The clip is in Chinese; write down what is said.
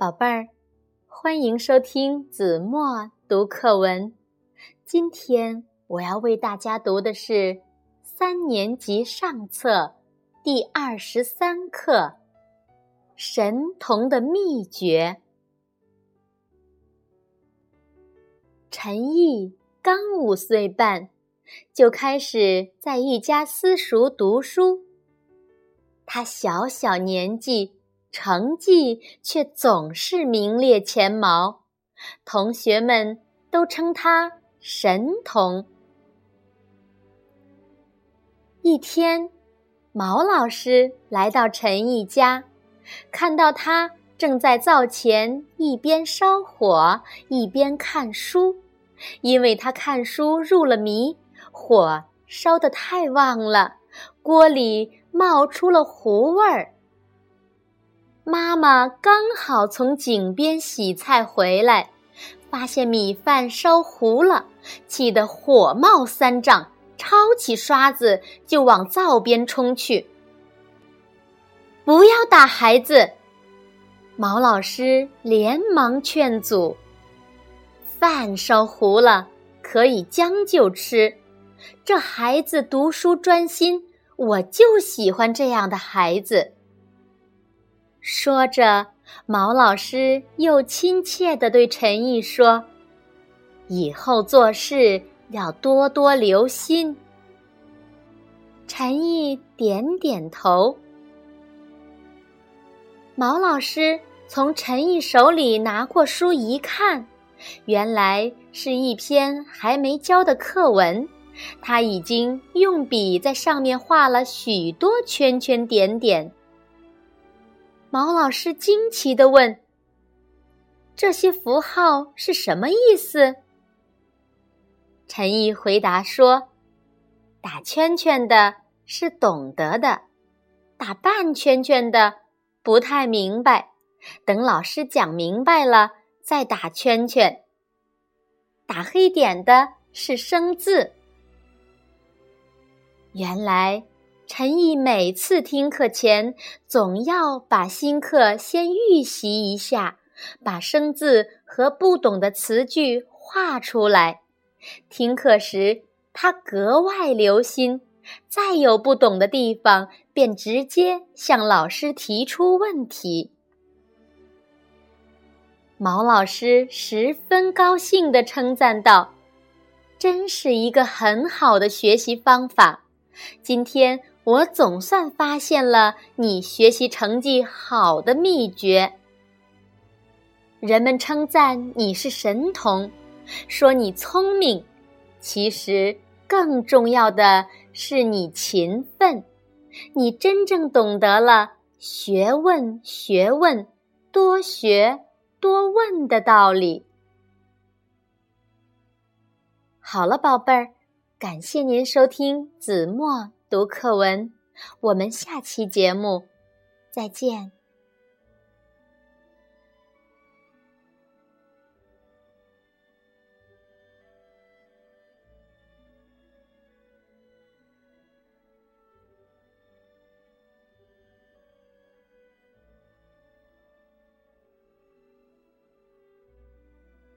宝贝儿，欢迎收听子墨读课文。今天我要为大家读的是三年级上册第二十三课《神童的秘诀》。陈毅刚五岁半，就开始在一家私塾读书。他小小年纪。成绩却总是名列前茅，同学们都称他神童。一天，毛老师来到陈毅家，看到他正在灶前一边烧火一边看书，因为他看书入了迷，火烧得太旺了，锅里冒出了糊味儿。妈妈刚好从井边洗菜回来，发现米饭烧糊了，气得火冒三丈，抄起刷子就往灶边冲去。不要打孩子！毛老师连忙劝阻。饭烧糊了可以将就吃，这孩子读书专心，我就喜欢这样的孩子。说着，毛老师又亲切地对陈毅说：“以后做事要多多留心。”陈毅点点头。毛老师从陈毅手里拿过书一看，原来是一篇还没交的课文，他已经用笔在上面画了许多圈圈点点。毛老师惊奇地问：“这些符号是什么意思？”陈毅回答说：“打圈圈的是懂得的，打半圈圈的不太明白。等老师讲明白了再打圈圈。打黑点的是生字。原来。”陈毅每次听课前，总要把新课先预习一下，把生字和不懂的词句画出来。听课时，他格外留心，再有不懂的地方，便直接向老师提出问题。毛老师十分高兴地称赞道：“真是一个很好的学习方法。”今天。我总算发现了你学习成绩好的秘诀。人们称赞你是神童，说你聪明，其实更重要的是你勤奋。你真正懂得了“学问，学问，多学多问”的道理。好了，宝贝儿，感谢您收听子墨。读课文，我们下期节目再见。